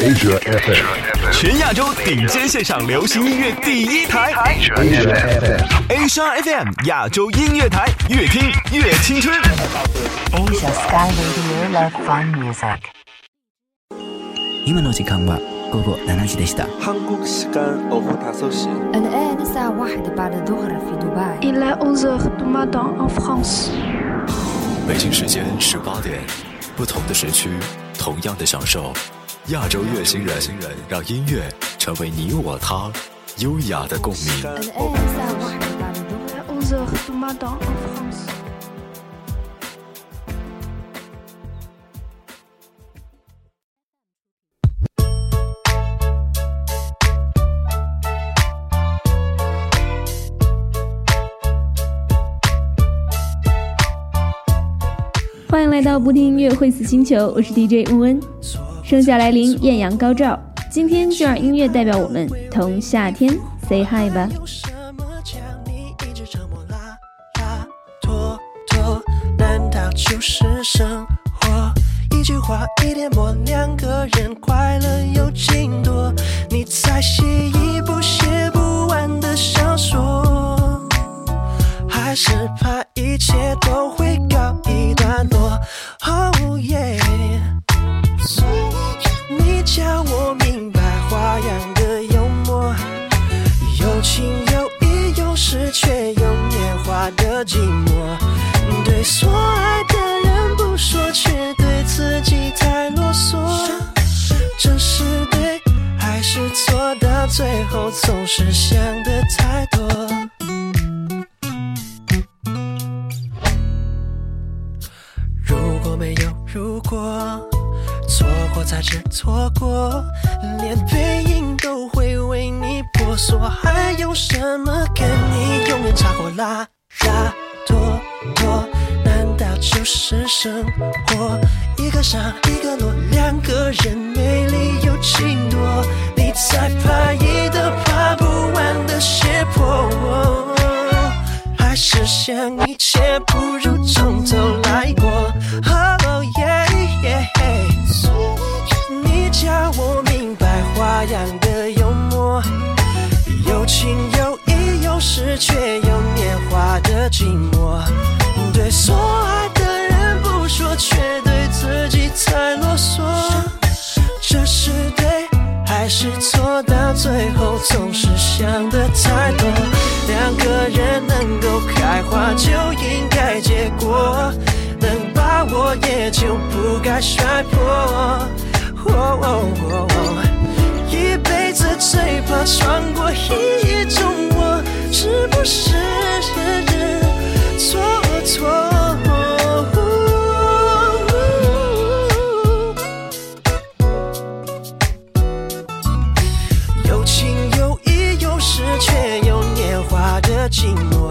Asia FM，全亚洲顶尖现场流行音乐第一台。Asia FM，亚洲音乐台，越听越青春。Asia Sky Radio Love Fun Music。今晚上七点半，哥哥，七点。北京时间十八点，不同的时区，同样的享受。亚洲乐星人，让音乐成为你我他优雅的共鸣。欢迎来到不听音乐会死星球，我是 DJ 吴恩。盛夏来临，艳阳高照，今天就让音乐代表我们同夏天 say hi 吧。有什么将你一直折磨拉拉拖拖？难道就是生活？一句话一点墨，两个人快乐有尽多？你在写一部写不完的小说，还是怕一切都会寂寞。对所爱的人不说，却对自己太啰嗦。这是对还是错？到最后总是想的太多。如果没有如果，错过才知错过，连背影都会为你婆娑，还有什么跟你永远差过拉拉拖拖？难道就是生活？一个上一个落，两个人没理由情多？你在拍一的爬不完的斜坡。还是想一切不如从头来过。Oh yeah 你教我明白花样的幽默，有情有义是，却有年华的寂寞。对所爱的人不说，却对自己太啰嗦。这是对还是错？到最后总是想的太多。两个人能够开花就应该结果，能把握也就不该摔破。哦哦哦一最怕穿过一种我，是不是错错？有情有义，有时却有年华的寂寞。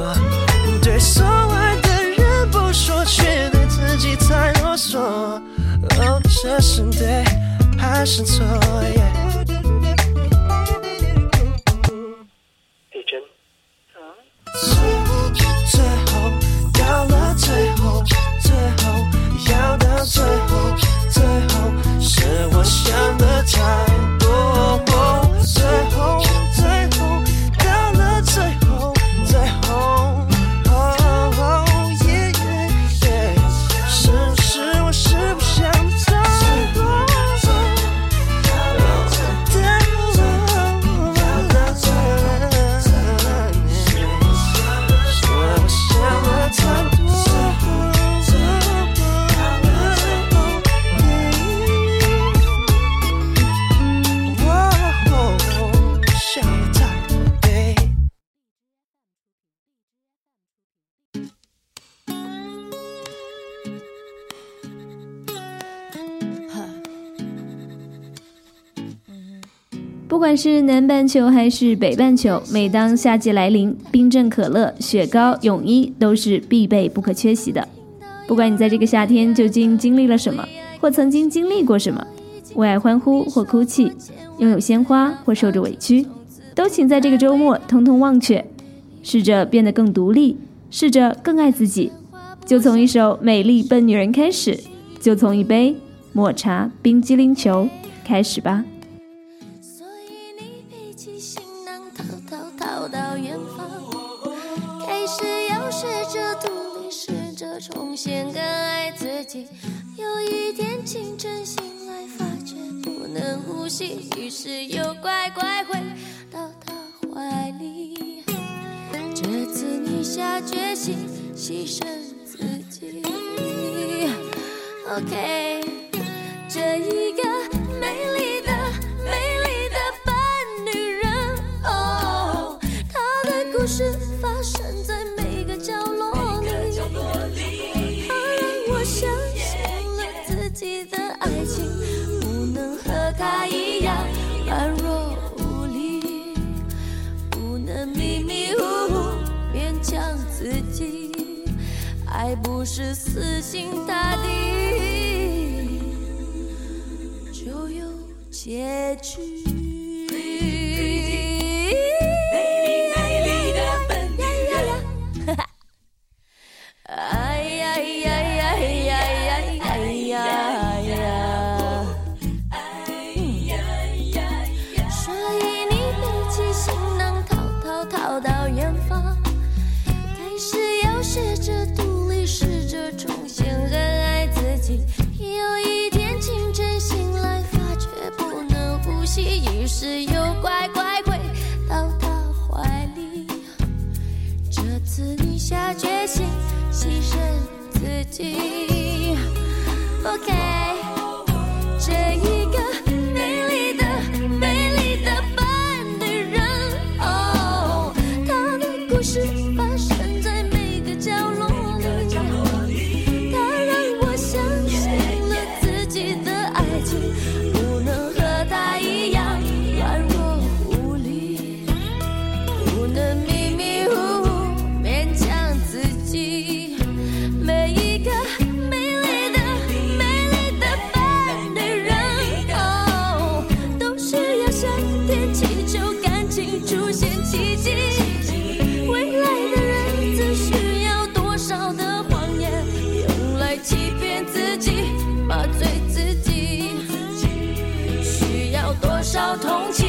对所爱的人不说，却对自己太啰嗦。哦，这是对还是错？Yeah 我想的太管是南半球还是北半球，每当夏季来临，冰镇可乐、雪糕、泳衣都是必备不可缺席的。不管你在这个夏天究竟经历了什么，或曾经经历过什么，为爱欢呼或哭泣，拥有鲜花或受着委屈，都请在这个周末通通忘却，试着变得更独立，试着更爱自己。就从一首《美丽笨女人》开始，就从一杯抹茶冰激凌球开始吧。先更爱自己有一天清晨醒来发觉不能呼吸于是又乖乖回到他怀里。这次你下决心牺牲自己。Ok 这一个是死心塌地就有结局。牺牲自己。Ok 这一同情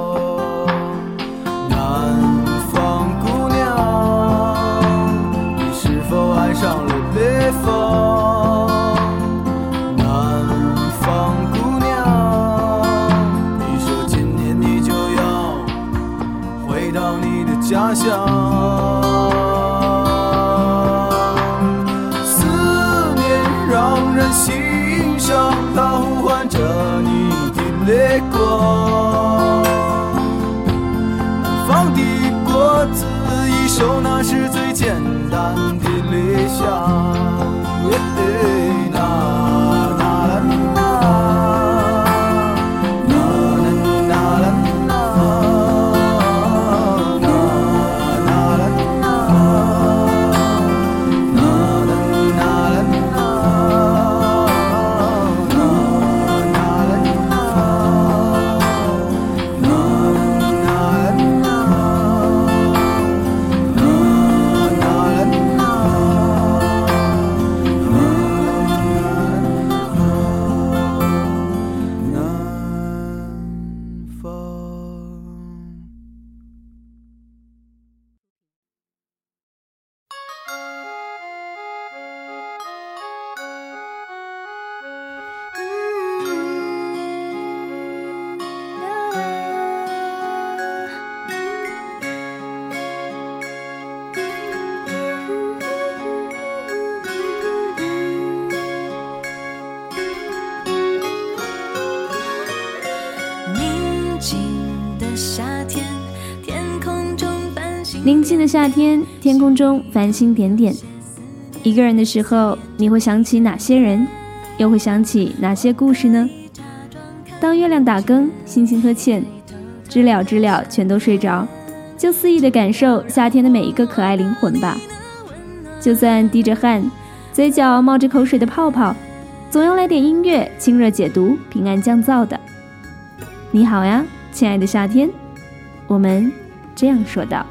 北方南方姑娘你说今年你就要回到你的家乡思念让人心伤它呼唤着你的泪光南方的果子已熟那是最简单的。理想。宁静的夏天，天空中繁星点点。一个人的时候，你会想起哪些人，又会想起哪些故事呢？当月亮打更，星星呵欠，知了知了全都睡着，就肆意的感受夏天的每一个可爱灵魂吧。就算滴着汗，嘴角冒着口水的泡泡，总要来点音乐，清热解毒，平安降噪的。你好呀，亲爱的夏天，我们这样说道。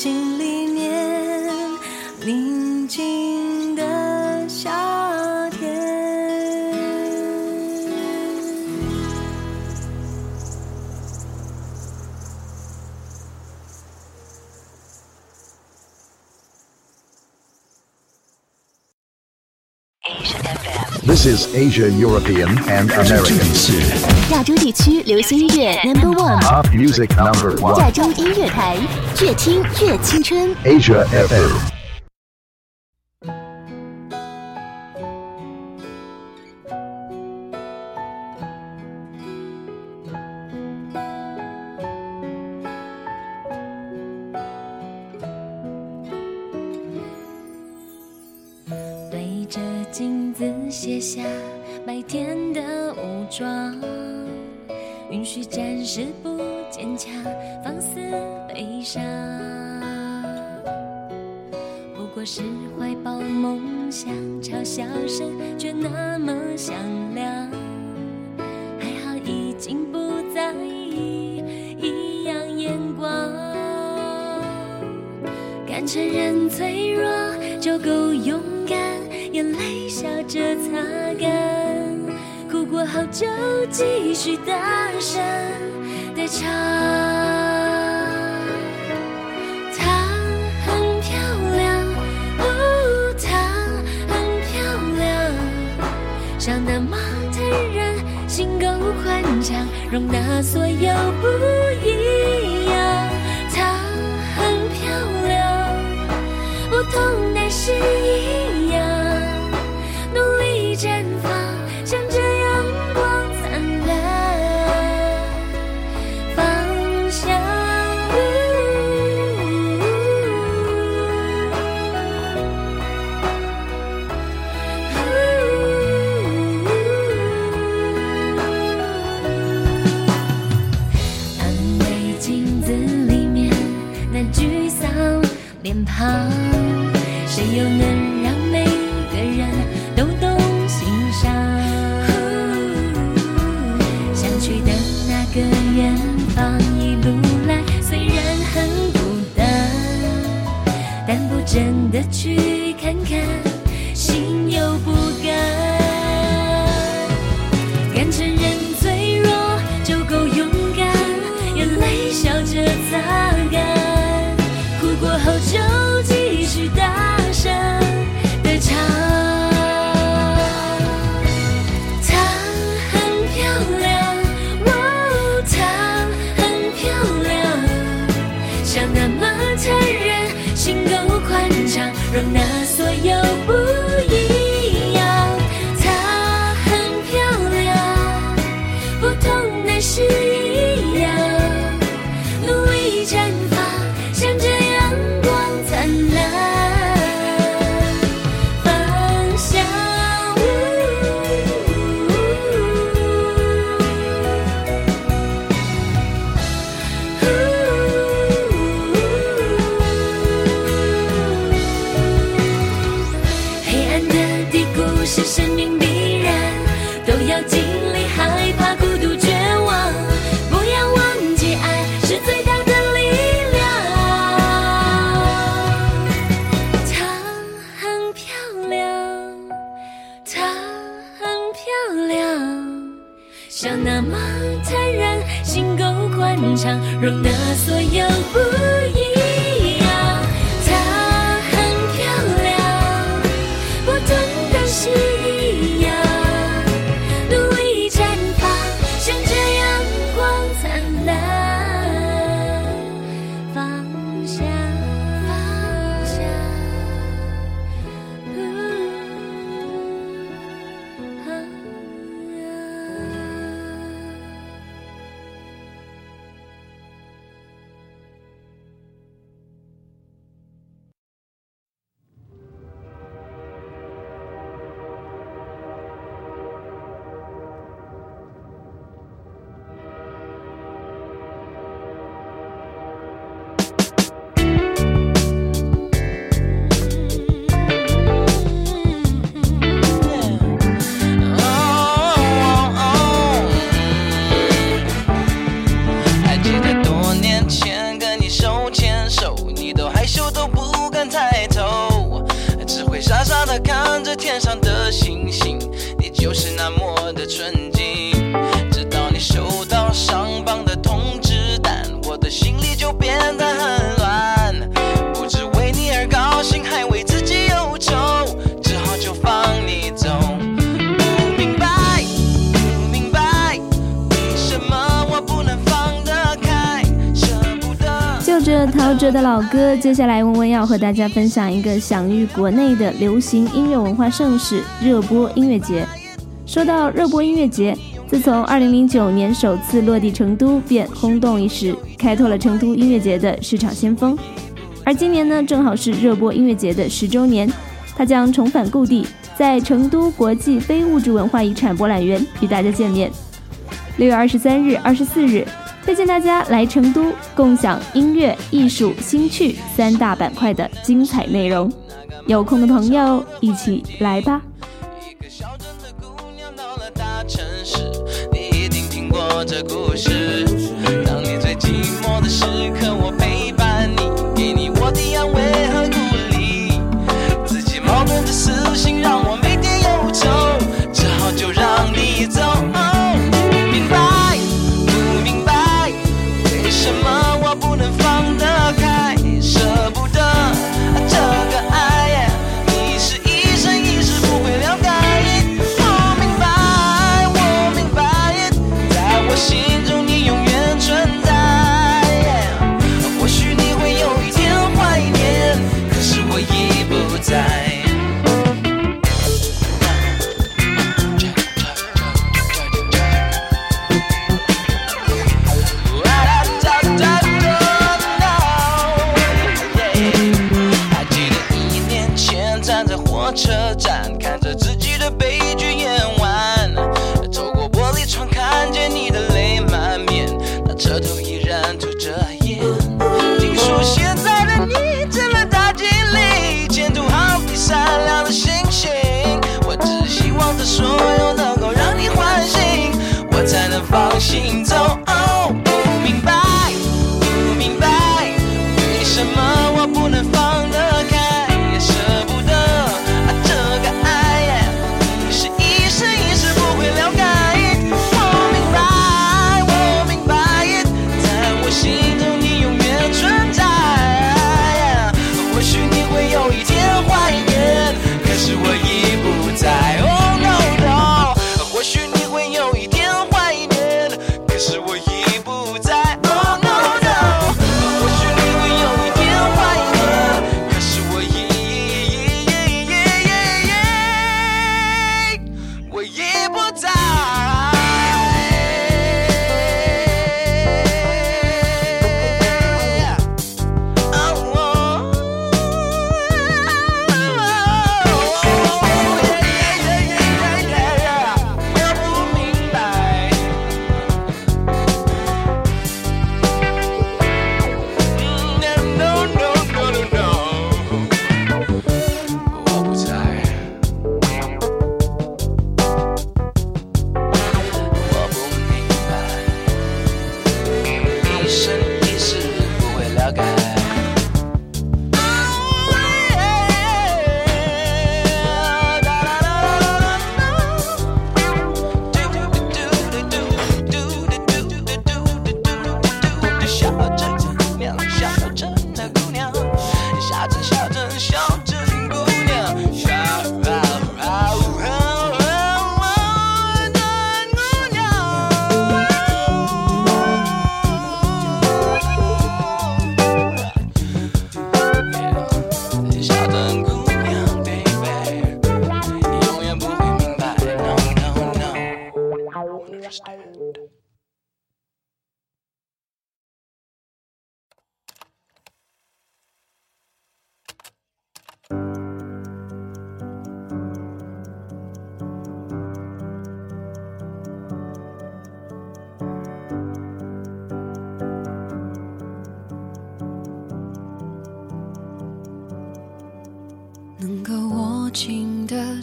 心里面，宁静的夏天。This is Asia, European and American. 亚洲地区流行音乐 Number One，Pop music number 亚 one. 洲音乐台，越听越青春。Asia FM. 对着镜子卸下白天的武装，允许暂时不坚强，放肆悲伤。不过是怀抱梦想，嘲笑声却那么响亮。还好已经不在意异样眼光。敢承认脆弱就够勇敢，眼泪笑着擦干，哭过后就继续大声的唱。宽敞，容纳所有不一样。它很漂亮，不同男是一样，努力绽放，谁又能让每个人都懂心伤？想去的那个远方，一路来虽然很孤单，但不真的去看看，心有不甘。敢承认脆弱，就够勇敢，眼泪笑着擦干，哭过后就。继续大声的唱，她很漂亮，哦，她很漂亮，笑那么坦然，心够宽敞，容纳所有不。接下来温温要和大家分享一个享誉国内的流行音乐文化盛事——热播音乐节。说到热播音乐节，自从2009年首次落地成都便轰动一时，开拓了成都音乐节的市场先锋。而今年呢，正好是热播音乐节的十周年，它将重返故地，在成都国际非物质文化遗产博览园与大家见面。六月二十三日、二十四日，推荐大家来成都共享音乐、艺术、新趣三大板块的精彩内容。有空的朋友一起来吧！大城市，你一定听过这故事。当你最寂寞的时刻，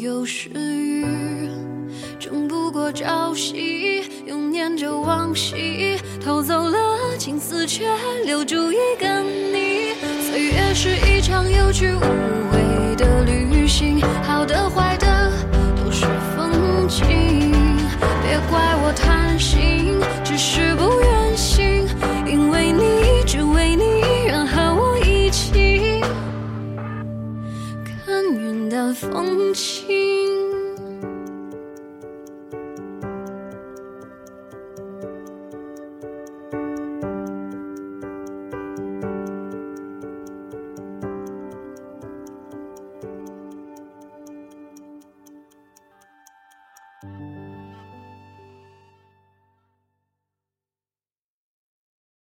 有时雨，争不过朝夕，又念着往昔，偷走了青丝，却留住一个你。岁月是一场有去无回的旅行，好的坏的都是风景，别怪我贪心。风轻